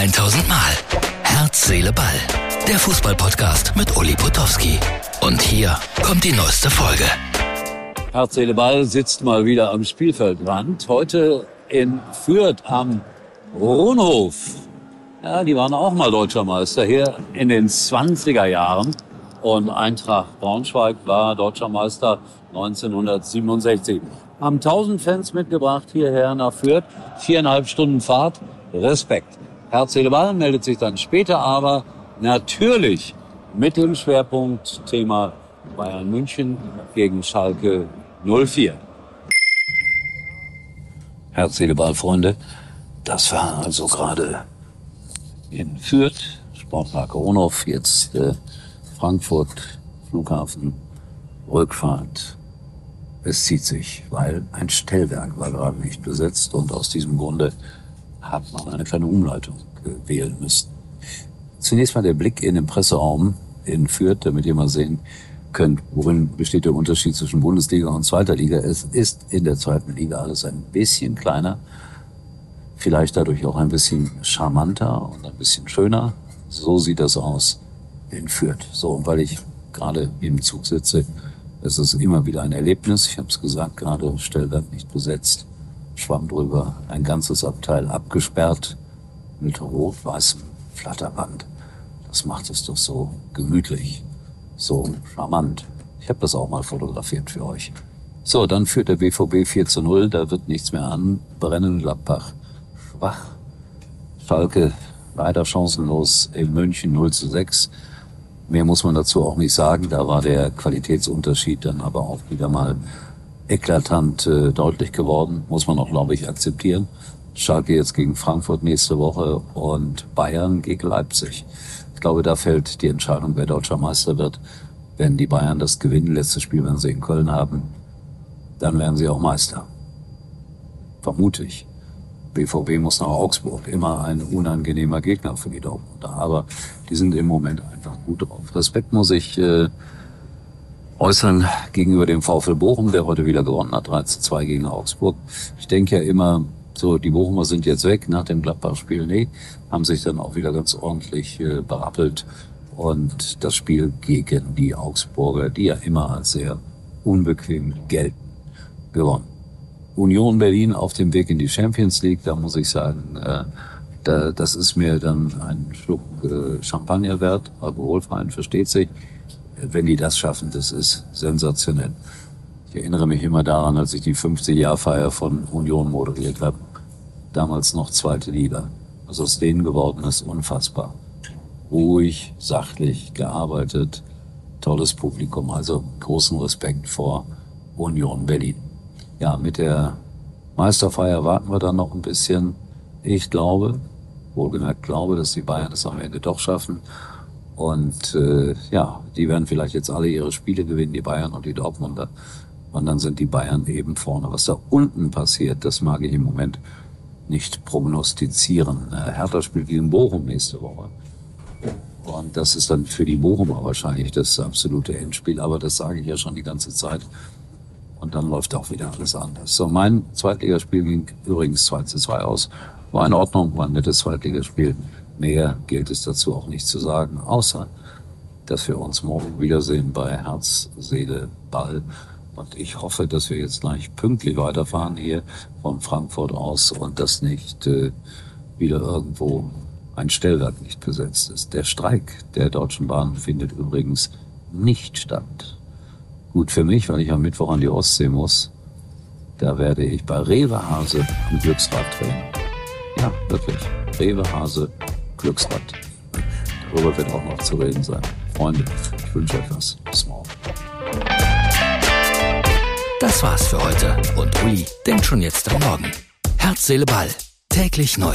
1000 Mal. Herz, Seele, Ball. Der Fußballpodcast mit Uli Potowski. Und hier kommt die neueste Folge. Herz, Seele, Ball sitzt mal wieder am Spielfeldrand. Heute in Fürth am Ronhof. Ja, die waren auch mal Deutscher Meister hier in den 20er Jahren. Und Eintracht Braunschweig war Deutscher Meister 1967. Haben 1000 Fans mitgebracht hierher nach Fürth. Viereinhalb Stunden Fahrt. Respekt. Herz, Seele, Ball meldet sich dann später, aber natürlich mit dem Schwerpunkt Thema Bayern München gegen Schalke 04. Herz, Seele, Ball, Freunde. Das war also gerade in Fürth, Sportpark Ronhof, jetzt äh, Frankfurt, Flughafen, Rückfahrt. Es zieht sich, weil ein Stellwerk war gerade nicht besetzt und aus diesem Grunde hat man eine kleine Umleitung wählen müssen. Zunächst mal der Blick in den Presseraum in Fürth, damit ihr mal sehen könnt, worin besteht der Unterschied zwischen Bundesliga und zweiter Liga. Es ist in der zweiten Liga alles ein bisschen kleiner, vielleicht dadurch auch ein bisschen charmanter und ein bisschen schöner. So sieht das aus in Fürth. So, und weil ich gerade im Zug sitze, ist es immer wieder ein Erlebnis. Ich habe es gesagt, gerade Stellwerk nicht besetzt, schwamm drüber, ein ganzes Abteil abgesperrt mit rot-weißem Flatterband. Das macht es doch so gemütlich, so charmant. Ich habe das auch mal fotografiert für euch. So, dann führt der BVB 4 zu 0, da wird nichts mehr anbrennen. Gladbach schwach. Schalke leider chancenlos in München 0 zu 6. Mehr muss man dazu auch nicht sagen. Da war der Qualitätsunterschied dann aber auch wieder mal eklatant äh, deutlich geworden. Muss man auch, glaube ich, akzeptieren. Schalke jetzt gegen Frankfurt nächste Woche und Bayern gegen Leipzig. Ich glaube, da fällt die Entscheidung, wer deutscher Meister wird. Wenn die Bayern das gewinnen, letztes Spiel werden sie in Köln haben, dann werden sie auch Meister. Vermute ich. BVB muss nach Augsburg. Immer ein unangenehmer Gegner für die Dortmunder. Aber die sind im Moment einfach gut drauf. Respekt muss ich äh, äußern gegenüber dem VfL Bochum, der heute wieder gewonnen hat, 3 zu 2 gegen Augsburg. Ich denke ja immer, so, die Bochumer sind jetzt weg nach dem Gladbach-Spiel. Nee, haben sich dann auch wieder ganz ordentlich äh, berappelt und das Spiel gegen die Augsburger, die ja immer als sehr unbequem gelten, gewonnen. Union Berlin auf dem Weg in die Champions League, da muss ich sagen, äh, da, das ist mir dann ein Schluck äh, Champagner wert, alkoholfreien versteht sich. Wenn die das schaffen, das ist sensationell. Ich erinnere mich immer daran, als ich die 50-Jahr-Feier von Union moderiert habe. Damals noch zweite Liga. Was aus denen geworden ist, unfassbar. Ruhig, sachlich gearbeitet, tolles Publikum. Also großen Respekt vor Union Berlin. Ja, mit der Meisterfeier warten wir dann noch ein bisschen. Ich glaube, wohlgemerkt glaube, dass die Bayern es am Ende doch schaffen. Und äh, ja, die werden vielleicht jetzt alle ihre Spiele gewinnen, die Bayern und die Dortmunder. Und dann sind die Bayern eben vorne. Was da unten passiert, das mag ich im Moment nicht prognostizieren. Äh, Hertha spielt gegen Bochum nächste Woche. Und das ist dann für die Bochumer wahrscheinlich das absolute Endspiel. Aber das sage ich ja schon die ganze Zeit. Und dann läuft auch wieder alles anders. So, mein Zweitligaspiel ging übrigens 2 zu 2 aus. War in Ordnung, war ein nettes Zweitligaspiel. Mehr gilt es dazu auch nicht zu sagen, außer, dass wir uns morgen wiedersehen bei Herz, Seele, Ball. Und ich hoffe, dass wir jetzt gleich pünktlich weiterfahren hier von Frankfurt aus und dass nicht äh, wieder irgendwo ein Stellwerk nicht besetzt ist. Der Streik der Deutschen Bahn findet übrigens nicht statt. Gut für mich, weil ich am Mittwoch an die Ostsee muss. Da werde ich bei Rewe Hase am Glücksrad drehen. Ja, wirklich. Rewe Hase Glücksrad. Darüber wird auch noch zu reden sein. Freunde, ich wünsche euch was. Bis morgen. Das war's für heute und Uli denkt schon jetzt am Morgen. Herz, Seele, Ball. Täglich neu.